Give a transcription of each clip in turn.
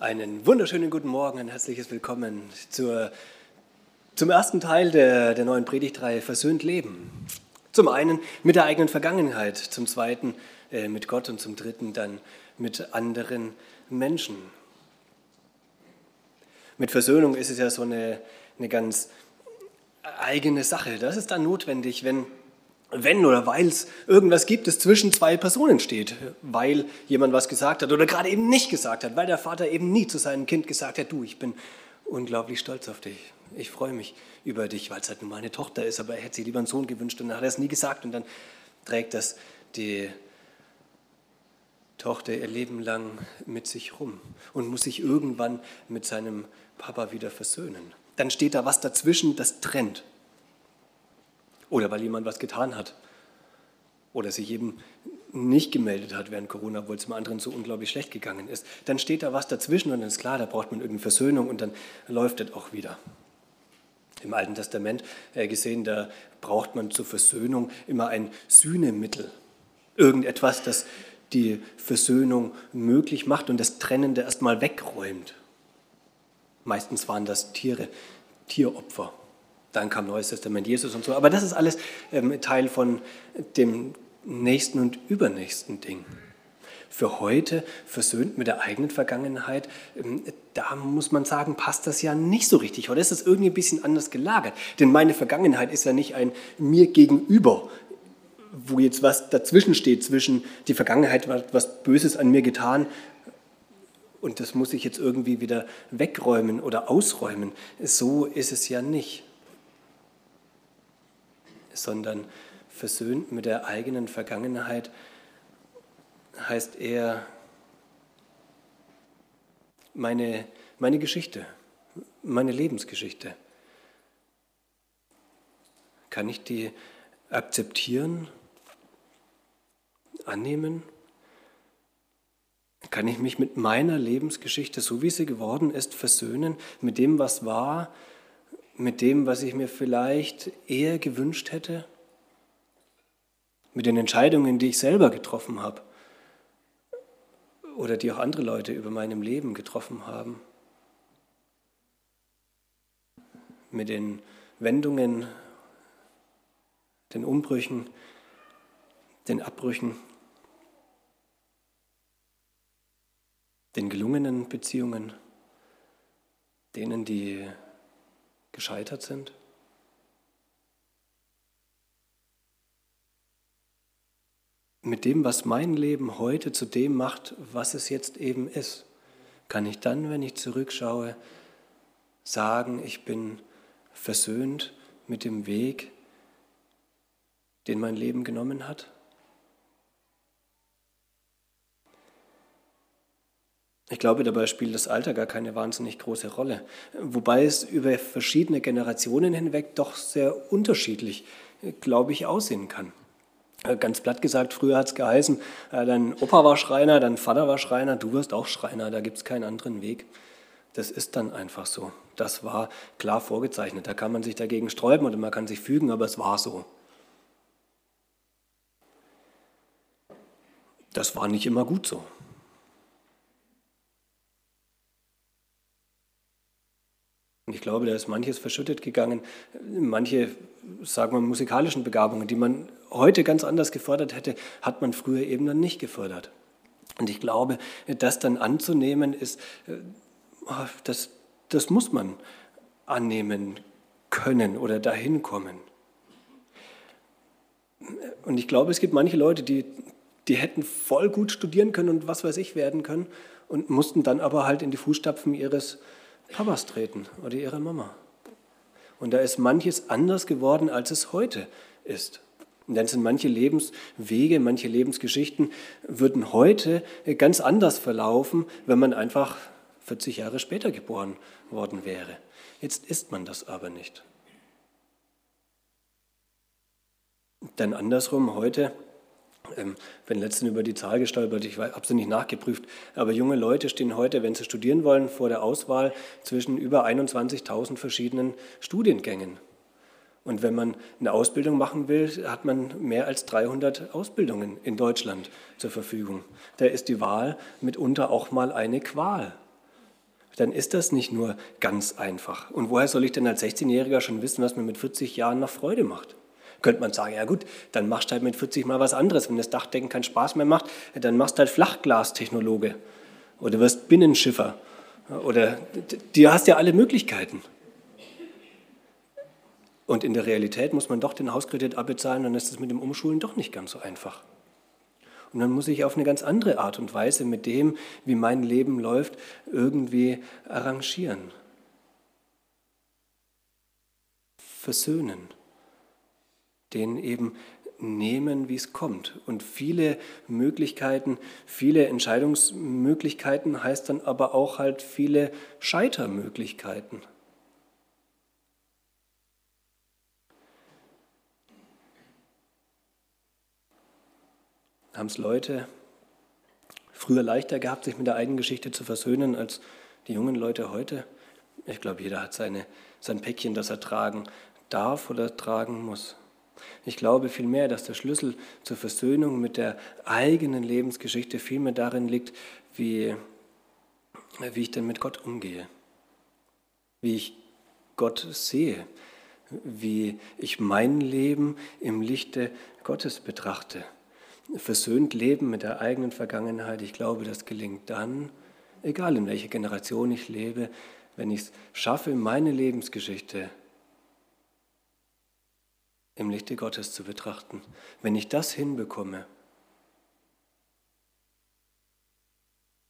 Einen wunderschönen guten Morgen, ein herzliches Willkommen zur, zum ersten Teil der, der neuen Predigtreihe Versöhnt Leben. Zum einen mit der eigenen Vergangenheit, zum zweiten äh, mit Gott und zum dritten dann mit anderen Menschen. Mit Versöhnung ist es ja so eine, eine ganz eigene Sache. Das ist dann notwendig, wenn wenn oder weil es irgendwas gibt, das zwischen zwei Personen steht, weil jemand was gesagt hat oder gerade eben nicht gesagt hat, weil der Vater eben nie zu seinem Kind gesagt hat, du, ich bin unglaublich stolz auf dich, ich freue mich über dich, weil es halt nun mal eine Tochter ist, aber er hätte sich lieber einen Sohn gewünscht und dann hat er es nie gesagt und dann trägt das die Tochter ihr Leben lang mit sich rum und muss sich irgendwann mit seinem Papa wieder versöhnen. Dann steht da was dazwischen, das trennt. Oder weil jemand was getan hat. Oder sich eben nicht gemeldet hat während Corona, obwohl es dem anderen so unglaublich schlecht gegangen ist. Dann steht da was dazwischen und dann ist klar, da braucht man irgendeine Versöhnung und dann läuft das auch wieder. Im Alten Testament äh, gesehen, da braucht man zur Versöhnung immer ein Sühnemittel. Irgendetwas, das die Versöhnung möglich macht und das Trennende erstmal wegräumt. Meistens waren das Tiere, Tieropfer. Dann kam Neues Testament Jesus und so. Aber das ist alles ähm, Teil von dem nächsten und übernächsten Ding. Für heute, versöhnt mit der eigenen Vergangenheit, ähm, da muss man sagen, passt das ja nicht so richtig. Oder ist das irgendwie ein bisschen anders gelagert? Denn meine Vergangenheit ist ja nicht ein mir gegenüber, wo jetzt was dazwischen steht, zwischen die Vergangenheit hat was Böses an mir getan und das muss ich jetzt irgendwie wieder wegräumen oder ausräumen. So ist es ja nicht sondern versöhnt mit der eigenen Vergangenheit heißt eher meine, meine Geschichte, meine Lebensgeschichte. Kann ich die akzeptieren, annehmen? Kann ich mich mit meiner Lebensgeschichte, so wie sie geworden ist, versöhnen, mit dem, was war, mit dem, was ich mir vielleicht eher gewünscht hätte? Mit den Entscheidungen, die ich selber getroffen habe oder die auch andere Leute über meinem Leben getroffen haben? Mit den Wendungen, den Umbrüchen, den Abbrüchen, den gelungenen Beziehungen, denen, die gescheitert sind? Mit dem, was mein Leben heute zu dem macht, was es jetzt eben ist, kann ich dann, wenn ich zurückschaue, sagen, ich bin versöhnt mit dem Weg, den mein Leben genommen hat? Ich glaube, dabei spielt das Alter gar keine wahnsinnig große Rolle, wobei es über verschiedene Generationen hinweg doch sehr unterschiedlich, glaube ich, aussehen kann. Ganz platt gesagt, früher hat es geheißen, äh, dein Opa war Schreiner, dein Vater war Schreiner, du wirst auch Schreiner, da gibt es keinen anderen Weg. Das ist dann einfach so. Das war klar vorgezeichnet. Da kann man sich dagegen sträuben oder man kann sich fügen, aber es war so. Das war nicht immer gut so. Und ich glaube, da ist manches verschüttet gegangen, manche, sagen wir, musikalischen Begabungen, die man heute ganz anders gefördert hätte, hat man früher eben dann nicht gefördert. Und ich glaube, das dann anzunehmen ist, äh, das, das muss man annehmen können oder dahin kommen. Und ich glaube, es gibt manche Leute, die, die hätten voll gut studieren können und was weiß ich werden können und mussten dann aber halt in die Fußstapfen ihres Papas treten oder ihrer Mama. Und da ist manches anders geworden, als es heute ist. Und dann sind manche Lebenswege, manche Lebensgeschichten würden heute ganz anders verlaufen, wenn man einfach 40 Jahre später geboren worden wäre. Jetzt ist man das aber nicht. Dann andersrum heute bin letztens über die Zahl gestolpert, ich habe sie nicht nachgeprüft, aber junge Leute stehen heute, wenn sie studieren wollen, vor der Auswahl zwischen über 21.000 verschiedenen Studiengängen. Und wenn man eine Ausbildung machen will, hat man mehr als 300 Ausbildungen in Deutschland zur Verfügung. Da ist die Wahl mitunter auch mal eine Qual. dann ist das nicht nur ganz einfach. Und woher soll ich denn als 16-Jähriger schon wissen, was mir mit 40 Jahren noch Freude macht? Könnte man sagen, ja gut, dann machst du halt mit 40 mal was anderes. Wenn das Dachdecken keinen Spaß mehr macht, dann machst du halt Flachglastechnologe oder wirst Binnenschiffer oder du hast ja alle Möglichkeiten. Und in der Realität muss man doch den Hauskredit abbezahlen, dann ist es mit dem Umschulen doch nicht ganz so einfach. Und dann muss ich auf eine ganz andere Art und Weise mit dem, wie mein Leben läuft, irgendwie arrangieren. Versöhnen. Den eben nehmen, wie es kommt. Und viele Möglichkeiten, viele Entscheidungsmöglichkeiten heißt dann aber auch halt viele Scheitermöglichkeiten. Haben es Leute früher leichter gehabt, sich mit der eigenen Geschichte zu versöhnen, als die jungen Leute heute? Ich glaube, jeder hat seine, sein Päckchen, das er tragen darf oder tragen muss. Ich glaube vielmehr, dass der Schlüssel zur Versöhnung mit der eigenen Lebensgeschichte vielmehr darin liegt, wie, wie ich denn mit Gott umgehe, wie ich Gott sehe, wie ich mein Leben im Lichte Gottes betrachte. Versöhnt leben mit der eigenen Vergangenheit, ich glaube, das gelingt dann, egal in welcher Generation ich lebe, wenn ich es schaffe, meine Lebensgeschichte im Lichte Gottes zu betrachten. Wenn ich das hinbekomme,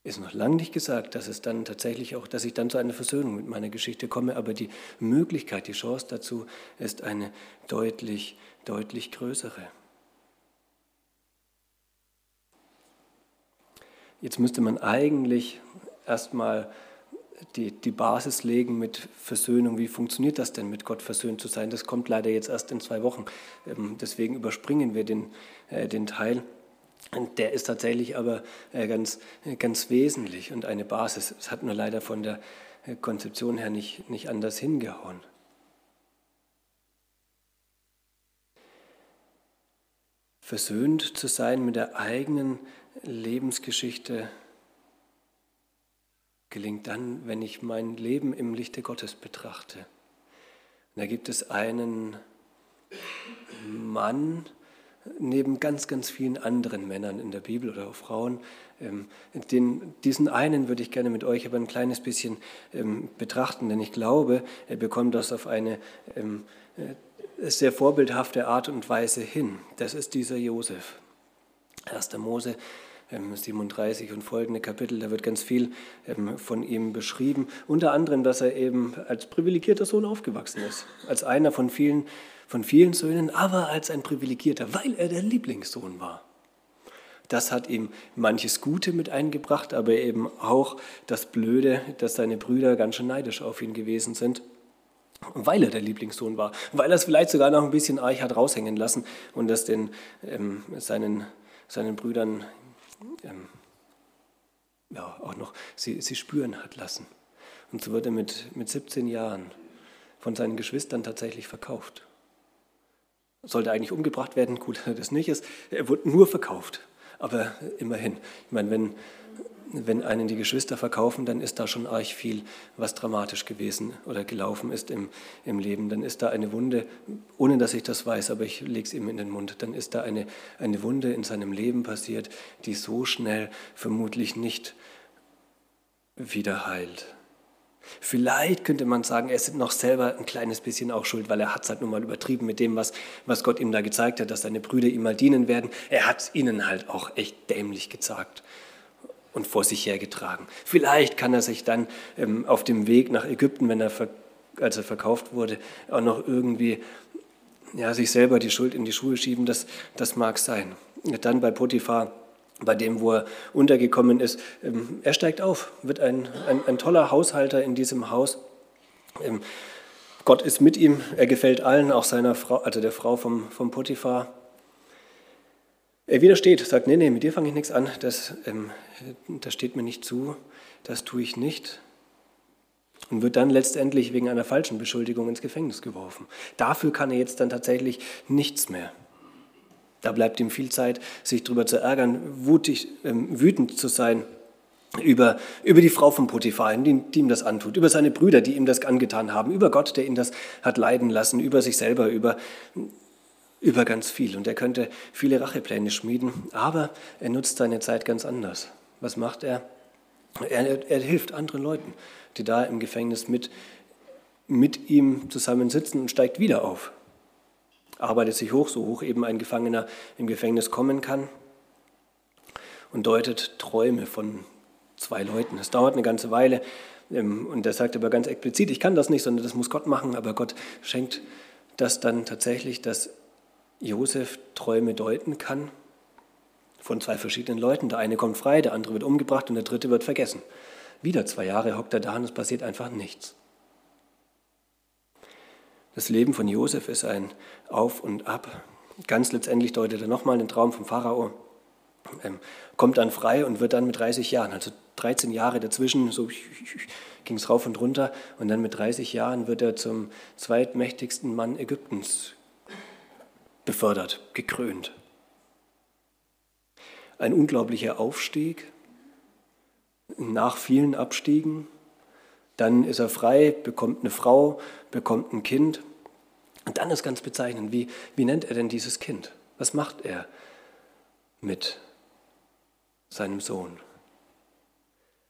ist noch lange nicht gesagt, dass es dann tatsächlich auch, dass ich dann zu einer Versöhnung mit meiner Geschichte komme, aber die Möglichkeit, die Chance dazu ist eine deutlich, deutlich größere. Jetzt müsste man eigentlich erstmal die, die Basis legen mit Versöhnung. Wie funktioniert das denn, mit Gott versöhnt zu sein? Das kommt leider jetzt erst in zwei Wochen. Ähm, deswegen überspringen wir den, äh, den Teil. Der ist tatsächlich aber äh, ganz, ganz wesentlich und eine Basis. Es hat nur leider von der äh, Konzeption her nicht, nicht anders hingehauen. Versöhnt zu sein mit der eigenen Lebensgeschichte gelingt dann, wenn ich mein Leben im Lichte Gottes betrachte. Und da gibt es einen Mann, neben ganz, ganz vielen anderen Männern in der Bibel oder auch Frauen. Ähm, den, diesen einen würde ich gerne mit euch aber ein kleines bisschen ähm, betrachten, denn ich glaube, er bekommt das auf eine ähm, äh, sehr vorbildhafte Art und Weise hin. Das ist dieser Josef. 1. Mose 37 und folgende Kapitel, da wird ganz viel ähm, von ihm beschrieben. Unter anderem, dass er eben als privilegierter Sohn aufgewachsen ist. Als einer von vielen, von vielen Söhnen, aber als ein privilegierter, weil er der Lieblingssohn war. Das hat ihm manches Gute mit eingebracht, aber eben auch das Blöde, dass seine Brüder ganz schön neidisch auf ihn gewesen sind weil er der Lieblingssohn war, weil er es vielleicht sogar noch ein bisschen arg hat raushängen lassen und das den, ähm, seinen, seinen Brüdern ähm, ja, auch noch sie, sie spüren hat lassen. Und so wird er mit, mit 17 Jahren von seinen Geschwistern tatsächlich verkauft. Sollte eigentlich umgebracht werden, gut, das nicht ist. Er wurde nur verkauft, aber immerhin. Ich meine, wenn, wenn einen die Geschwister verkaufen, dann ist da schon arg viel, was dramatisch gewesen oder gelaufen ist im, im Leben. Dann ist da eine Wunde, ohne dass ich das weiß, aber ich lege es ihm in den Mund. Dann ist da eine, eine Wunde in seinem Leben passiert, die so schnell vermutlich nicht wieder heilt. Vielleicht könnte man sagen, er ist noch selber ein kleines bisschen auch schuld, weil er hat es halt nun mal übertrieben mit dem, was, was Gott ihm da gezeigt hat, dass seine Brüder ihm mal dienen werden. Er hat es ihnen halt auch echt dämlich gezeigt und vor sich hergetragen. Vielleicht kann er sich dann ähm, auf dem Weg nach Ägypten, wenn er, als er verkauft wurde, auch noch irgendwie ja, sich selber die Schuld in die Schuhe schieben. Das, das mag sein. Dann bei Potiphar, bei dem, wo er untergekommen ist, ähm, er steigt auf, wird ein, ein, ein, toller Haushalter in diesem Haus. Ähm, Gott ist mit ihm, er gefällt allen, auch seiner Frau, also der Frau vom, vom Potiphar. Er widersteht, sagt, nee, nee, mit dir fange ich nichts an, das, ähm, das steht mir nicht zu, das tue ich nicht. Und wird dann letztendlich wegen einer falschen Beschuldigung ins Gefängnis geworfen. Dafür kann er jetzt dann tatsächlich nichts mehr. Da bleibt ihm viel Zeit, sich darüber zu ärgern, wutig, ähm, wütend zu sein über, über die Frau von Potiphar, die, die ihm das antut, über seine Brüder, die ihm das angetan haben, über Gott, der ihn das hat leiden lassen, über sich selber, über, über ganz viel. Und er könnte viele Rachepläne schmieden, aber er nutzt seine Zeit ganz anders. Was macht er? Er, er, hilft anderen Leuten, die da im Gefängnis mit, mit ihm zusammen sitzen und steigt wieder auf. Arbeitet sich hoch, so hoch eben ein Gefangener im Gefängnis kommen kann und deutet Träume von zwei Leuten. Es dauert eine ganze Weile ähm, und er sagt aber ganz explizit, ich kann das nicht, sondern das muss Gott machen, aber Gott schenkt das dann tatsächlich, dass Josef Träume deuten kann von zwei verschiedenen Leuten. Der eine kommt frei, der andere wird umgebracht und der dritte wird vergessen. Wieder zwei Jahre hockt er da und es passiert einfach nichts. Das Leben von Josef ist ein Auf und Ab. Ganz letztendlich deutet er nochmal den Traum vom Pharao, ähm, kommt dann frei und wird dann mit 30 Jahren, also 13 Jahre dazwischen, so ging es rauf und runter, und dann mit 30 Jahren wird er zum zweitmächtigsten Mann Ägyptens befördert, gekrönt. Ein unglaublicher Aufstieg nach vielen Abstiegen, dann ist er frei, bekommt eine Frau, bekommt ein Kind. Und dann ist ganz bezeichnend, wie, wie nennt er denn dieses Kind? Was macht er mit seinem Sohn?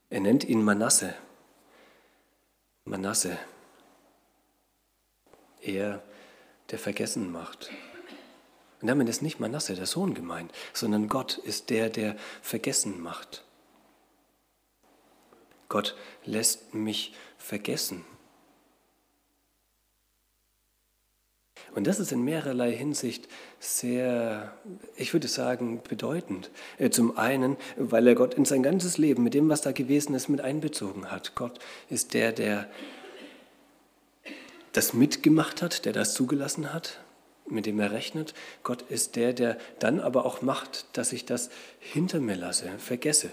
Er nennt ihn Manasse. Manasse. Er, der vergessen macht. Und damit ist nicht Manasse, der Sohn, gemeint, sondern Gott ist der, der vergessen macht. Gott lässt mich vergessen. Und das ist in mehrerlei Hinsicht sehr, ich würde sagen, bedeutend. Äh, zum einen, weil er Gott in sein ganzes Leben mit dem, was da gewesen ist, mit einbezogen hat. Gott ist der, der das mitgemacht hat, der das zugelassen hat, mit dem er rechnet. Gott ist der, der dann aber auch macht, dass ich das hinter mir lasse, vergesse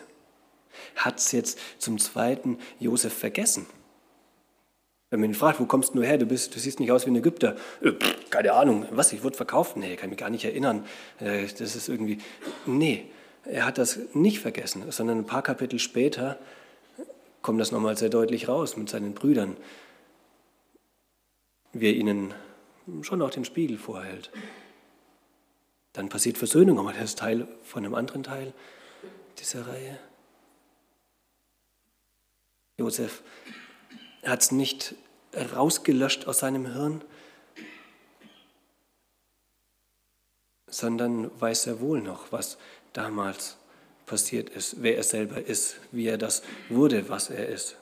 hat es jetzt zum zweiten Josef vergessen. Wenn man ihn fragt, wo kommst du her? Du, bist, du siehst nicht aus wie ein Ägypter. Äh, keine Ahnung, was, ich wurde verkauft? Nee, kann mich gar nicht erinnern. Äh, das ist irgendwie. Nee, er hat das nicht vergessen, sondern ein paar Kapitel später kommt das nochmal sehr deutlich raus mit seinen Brüdern, wie er ihnen schon auch den Spiegel vorhält. Dann passiert Versöhnung, aber das ist Teil von einem anderen Teil dieser Reihe. Josef hat es nicht rausgelöscht aus seinem Hirn, sondern weiß er wohl noch, was damals passiert ist, wer er selber ist, wie er das wurde, was er ist.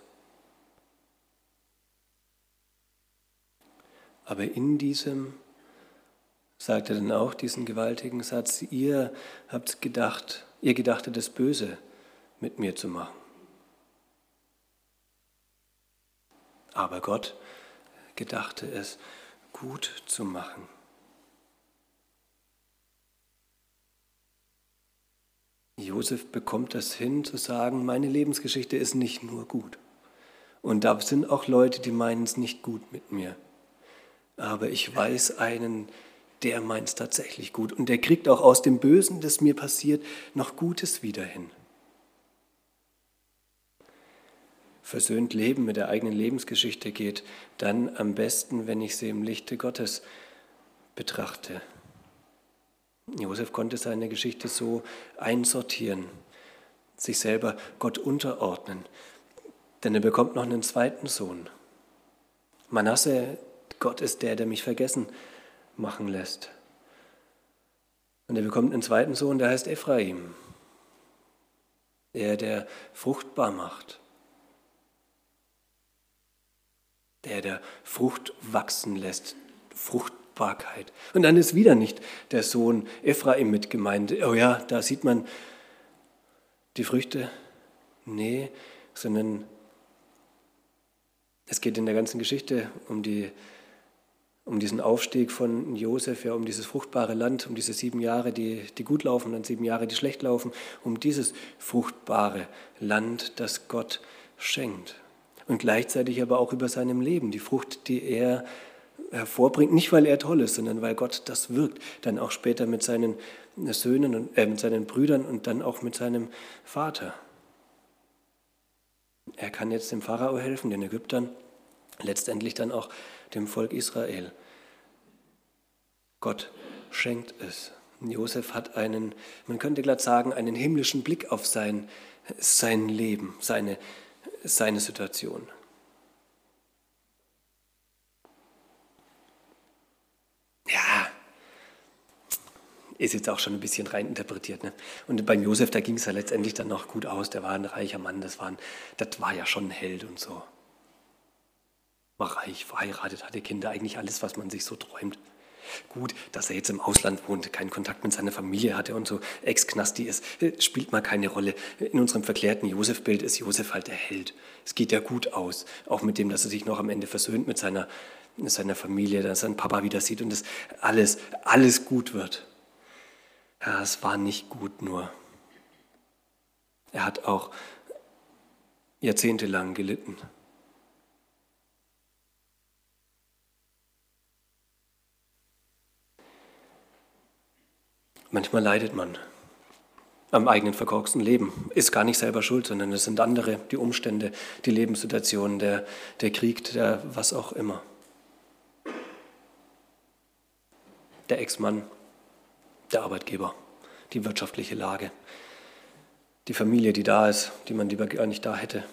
Aber in diesem sagt er dann auch diesen gewaltigen Satz, ihr habt gedacht, ihr gedachtet das Böse mit mir zu machen. Aber Gott gedachte es gut zu machen. Josef bekommt das hin zu sagen, meine Lebensgeschichte ist nicht nur gut. Und da sind auch Leute, die meinen es nicht gut mit mir. Aber ich weiß einen, der meint es tatsächlich gut. Und der kriegt auch aus dem Bösen, das mir passiert, noch Gutes wieder hin. versöhnt leben mit der eigenen Lebensgeschichte geht, dann am besten, wenn ich sie im Lichte Gottes betrachte. Josef konnte seine Geschichte so einsortieren, sich selber Gott unterordnen, denn er bekommt noch einen zweiten Sohn. Manasse, Gott ist der, der mich vergessen machen lässt. Und er bekommt einen zweiten Sohn, der heißt Ephraim, der, der fruchtbar macht. der der Frucht wachsen lässt, Fruchtbarkeit. Und dann ist wieder nicht der Sohn Ephraim mit gemeint. Oh ja, da sieht man die Früchte. Nee, sondern es geht in der ganzen Geschichte um, die, um diesen Aufstieg von Josef, ja, um dieses fruchtbare Land, um diese sieben Jahre, die, die gut laufen, dann sieben Jahre, die schlecht laufen, um dieses fruchtbare Land, das Gott schenkt. Und gleichzeitig aber auch über seinem Leben, die Frucht, die er hervorbringt, nicht weil er toll ist, sondern weil Gott das wirkt, dann auch später mit seinen Söhnen und äh, mit seinen Brüdern und dann auch mit seinem Vater. Er kann jetzt dem Pharao helfen, den Ägyptern, letztendlich dann auch dem Volk Israel. Gott schenkt es. Josef hat einen, man könnte glatt sagen, einen himmlischen Blick auf sein, sein Leben, seine, seine Situation. Ja, ist jetzt auch schon ein bisschen reininterpretiert. Ne? Und beim Josef, da ging es ja letztendlich dann noch gut aus. Der war ein reicher Mann, das war, ein, das war ja schon ein Held und so. War reich, verheiratet, hatte Kinder, eigentlich alles, was man sich so träumt. Gut, dass er jetzt im Ausland wohnt, keinen Kontakt mit seiner Familie hatte und so Ex-Knasti ist, äh, spielt mal keine Rolle. In unserem verklärten Josef-Bild ist Josef halt der Held. Es geht ja gut aus, auch mit dem, dass er sich noch am Ende versöhnt mit seiner, mit seiner Familie, dass er seinen Papa wieder sieht und dass alles, alles gut wird. Ja, es war nicht gut nur. Er hat auch jahrzehntelang gelitten. Manchmal leidet man am eigenen verkorksten Leben. Ist gar nicht selber schuld, sondern es sind andere, die Umstände, die Lebenssituation, der, der Krieg, der was auch immer. Der Ex-Mann, der Arbeitgeber, die wirtschaftliche Lage, die Familie, die da ist, die man lieber gar nicht da hätte.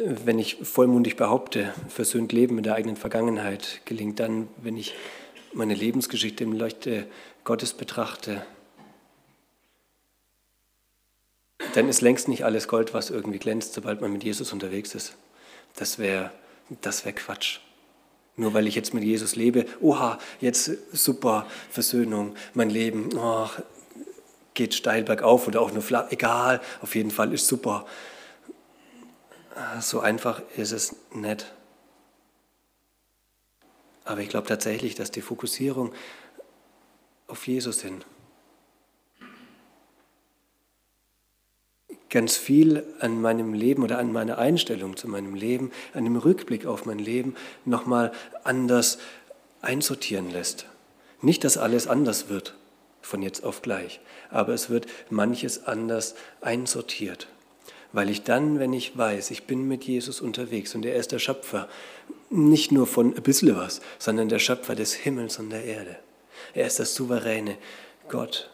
Wenn ich vollmundig behaupte, versöhnt Leben mit der eigenen Vergangenheit gelingt dann, wenn ich meine Lebensgeschichte im Leuchte Gottes betrachte, dann ist längst nicht alles Gold, was irgendwie glänzt, sobald man mit Jesus unterwegs ist. Das wäre das wär Quatsch. Nur weil ich jetzt mit Jesus lebe, oha, jetzt super Versöhnung, mein Leben oh, geht steil bergauf oder auch nur flach, egal, auf jeden Fall ist super so einfach ist es nicht. Aber ich glaube tatsächlich, dass die Fokussierung auf Jesus hin ganz viel an meinem Leben oder an meiner Einstellung zu meinem Leben, an dem Rückblick auf mein Leben nochmal anders einsortieren lässt. Nicht, dass alles anders wird von jetzt auf gleich, aber es wird manches anders einsortiert weil ich dann, wenn ich weiß, ich bin mit Jesus unterwegs und er ist der Schöpfer, nicht nur von ein bisschen was, sondern der Schöpfer des Himmels und der Erde. Er ist das souveräne Gott.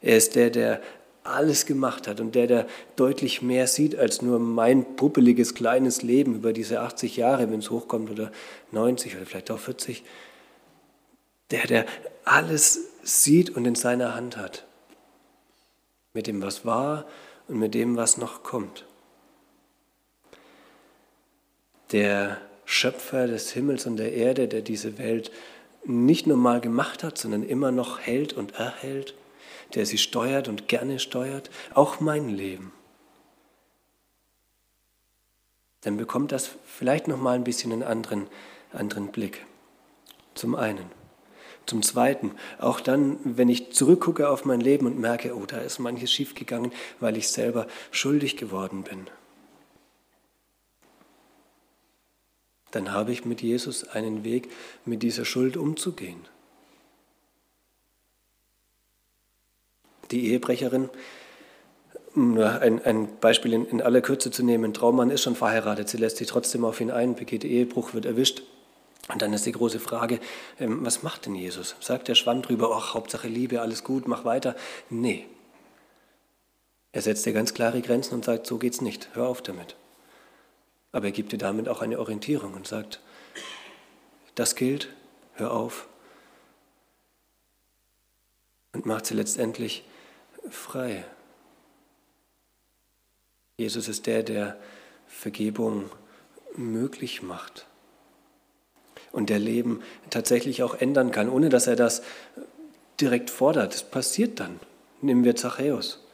Er ist der, der alles gemacht hat und der, der deutlich mehr sieht als nur mein puppeliges kleines Leben über diese 80 Jahre, wenn es hochkommt, oder 90 oder vielleicht auch 40. Der, der alles sieht und in seiner Hand hat. Mit dem, was war und mit dem, was noch kommt. Der Schöpfer des Himmels und der Erde, der diese Welt nicht nur mal gemacht hat, sondern immer noch hält und erhält, der sie steuert und gerne steuert, auch mein Leben. Dann bekommt das vielleicht noch mal ein bisschen einen anderen, anderen Blick. Zum einen. Zum Zweiten, auch dann, wenn ich zurückgucke auf mein Leben und merke, oh, da ist manches schiefgegangen, weil ich selber schuldig geworden bin, dann habe ich mit Jesus einen Weg, mit dieser Schuld umzugehen. Die Ehebrecherin, um ein, ein Beispiel in, in aller Kürze zu nehmen, Traummann ist schon verheiratet, sie lässt sich trotzdem auf ihn ein, begeht Ehebruch, wird erwischt und dann ist die große Frage, ähm, was macht denn Jesus? Sagt der Schwamm drüber, ach, Hauptsache Liebe, alles gut, mach weiter? Nee. Er setzt dir ganz klare Grenzen und sagt, so geht's nicht, hör auf damit. Aber er gibt dir damit auch eine Orientierung und sagt, das gilt, hör auf. Und macht sie letztendlich frei. Jesus ist der, der Vergebung möglich macht und der Leben tatsächlich auch ändern kann, ohne dass er das direkt fordert. Das passiert dann. Nehmen wir Zachäus.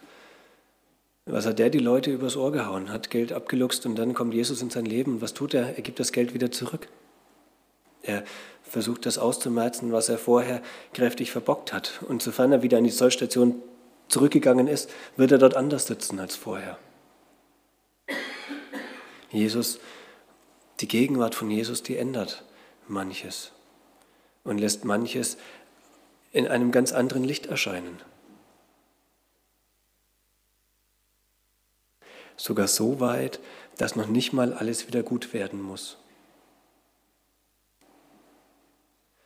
Was hat der die Leute übers Ohr gehauen, hat Geld abgeluchst und dann kommt Jesus in sein Leben. Was tut er? Er gibt das Geld wieder zurück. Er versucht das auszumerzen, was er vorher kräftig verbockt hat. Und sofern er wieder an die Zollstation zurückgegangen ist, wird er dort anders sitzen als vorher. Jesus, die Gegenwart von Jesus, die ändert manches und lässt manches in einem ganz anderen Licht erscheinen. Sogar so weit, dass noch nicht mal alles wieder gut werden muss.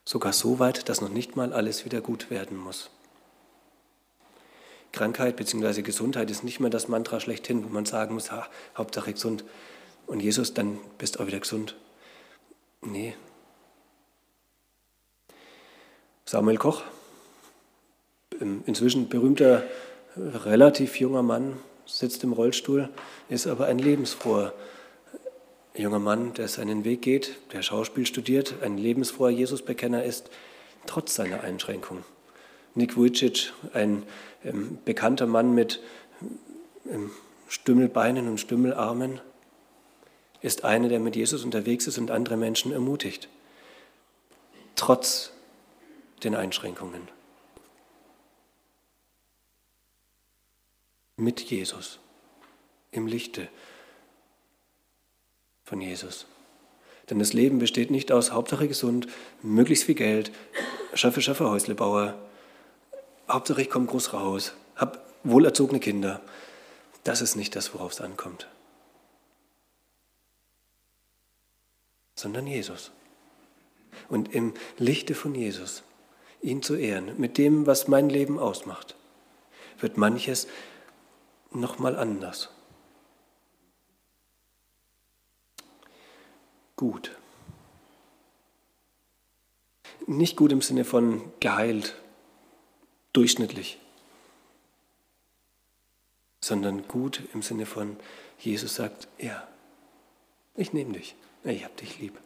Sogar so weit, dass noch nicht mal alles wieder gut werden muss. Krankheit bzw. Gesundheit ist nicht mehr das Mantra schlechthin, wo man sagen muss, ha, Hauptsache gesund. Und Jesus, dann bist du auch wieder gesund. Nee. Samuel Koch, inzwischen berühmter, relativ junger Mann, sitzt im Rollstuhl, ist aber ein lebensfroher junger Mann, der seinen Weg geht, der Schauspiel studiert, ein lebensfroher Jesusbekenner ist, trotz seiner Einschränkung. Nick Vujicic, ein ähm, bekannter Mann mit ähm, Stümmelbeinen und Stümmelarmen, ist einer, der mit Jesus unterwegs ist und andere Menschen ermutigt, trotz den Einschränkungen. Mit Jesus, im Lichte von Jesus. Denn das Leben besteht nicht aus Hauptsache gesund, möglichst viel Geld, schaffe, schaffe Häuslebauer, Hauptsache ich komme groß raus, habe wohlerzogene Kinder. Das ist nicht das, worauf es ankommt. Sondern Jesus. Und im Lichte von Jesus, ihn zu ehren, mit dem, was mein Leben ausmacht, wird manches nochmal anders. Gut. Nicht gut im Sinne von geheilt, durchschnittlich, sondern gut im Sinne von, Jesus sagt, ja, ich nehme dich, ich habe dich lieb.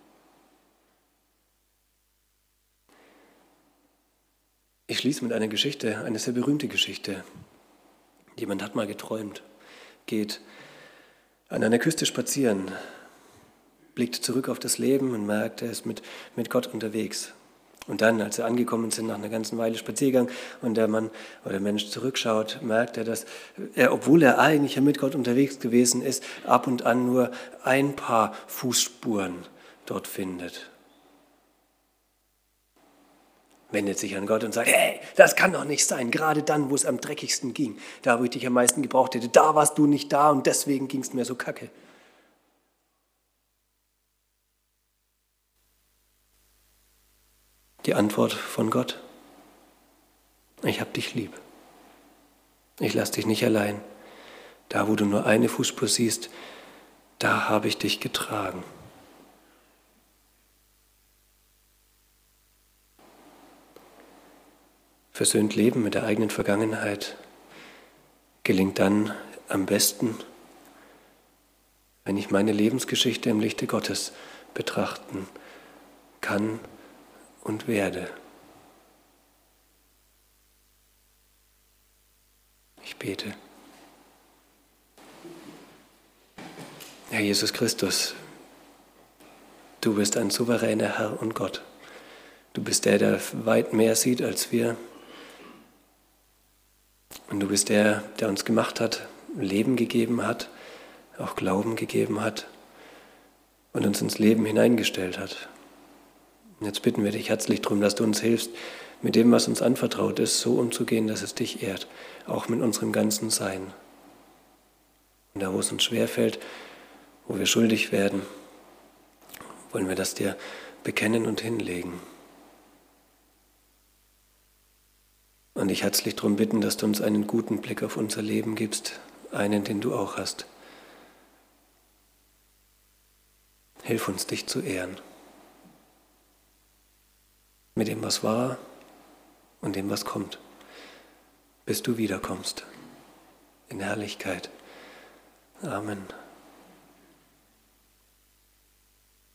Ich schließe mit einer Geschichte, eine sehr berühmte Geschichte. Jemand hat mal geträumt, geht an einer Küste spazieren, blickt zurück auf das Leben und merkt, er ist mit, mit Gott unterwegs. Und dann, als sie angekommen sind, nach einer ganzen Weile Spaziergang und der Mann oder der Mensch zurückschaut, merkt er, dass er, obwohl er eigentlich mit Gott unterwegs gewesen ist, ab und an nur ein paar Fußspuren dort findet. Wendet sich an Gott und sagt, hey, das kann doch nicht sein, gerade dann, wo es am dreckigsten ging, da, wo ich dich am meisten gebraucht hätte, da warst du nicht da und deswegen ging es mir so kacke. Die Antwort von Gott. Ich hab dich lieb. Ich lass dich nicht allein. Da, wo du nur eine Fußspur siehst, da habe ich dich getragen. Versöhnt Leben mit der eigenen Vergangenheit gelingt dann am besten, wenn ich meine Lebensgeschichte im Lichte Gottes betrachten kann und werde. Ich bete. Herr Jesus Christus, du bist ein souveräner Herr und Gott. Du bist der, der weit mehr sieht als wir. Und du bist der, der uns gemacht hat, Leben gegeben hat, auch Glauben gegeben hat und uns ins Leben hineingestellt hat. Und jetzt bitten wir dich herzlich darum, dass du uns hilfst, mit dem, was uns anvertraut ist, so umzugehen, dass es dich ehrt, auch mit unserem ganzen Sein. Und da, wo es uns schwerfällt, wo wir schuldig werden, wollen wir das dir bekennen und hinlegen. Und ich herzlich darum bitten, dass du uns einen guten Blick auf unser Leben gibst, einen, den du auch hast. Hilf uns, dich zu ehren mit dem, was war und dem, was kommt, bis du wiederkommst in Herrlichkeit. Amen.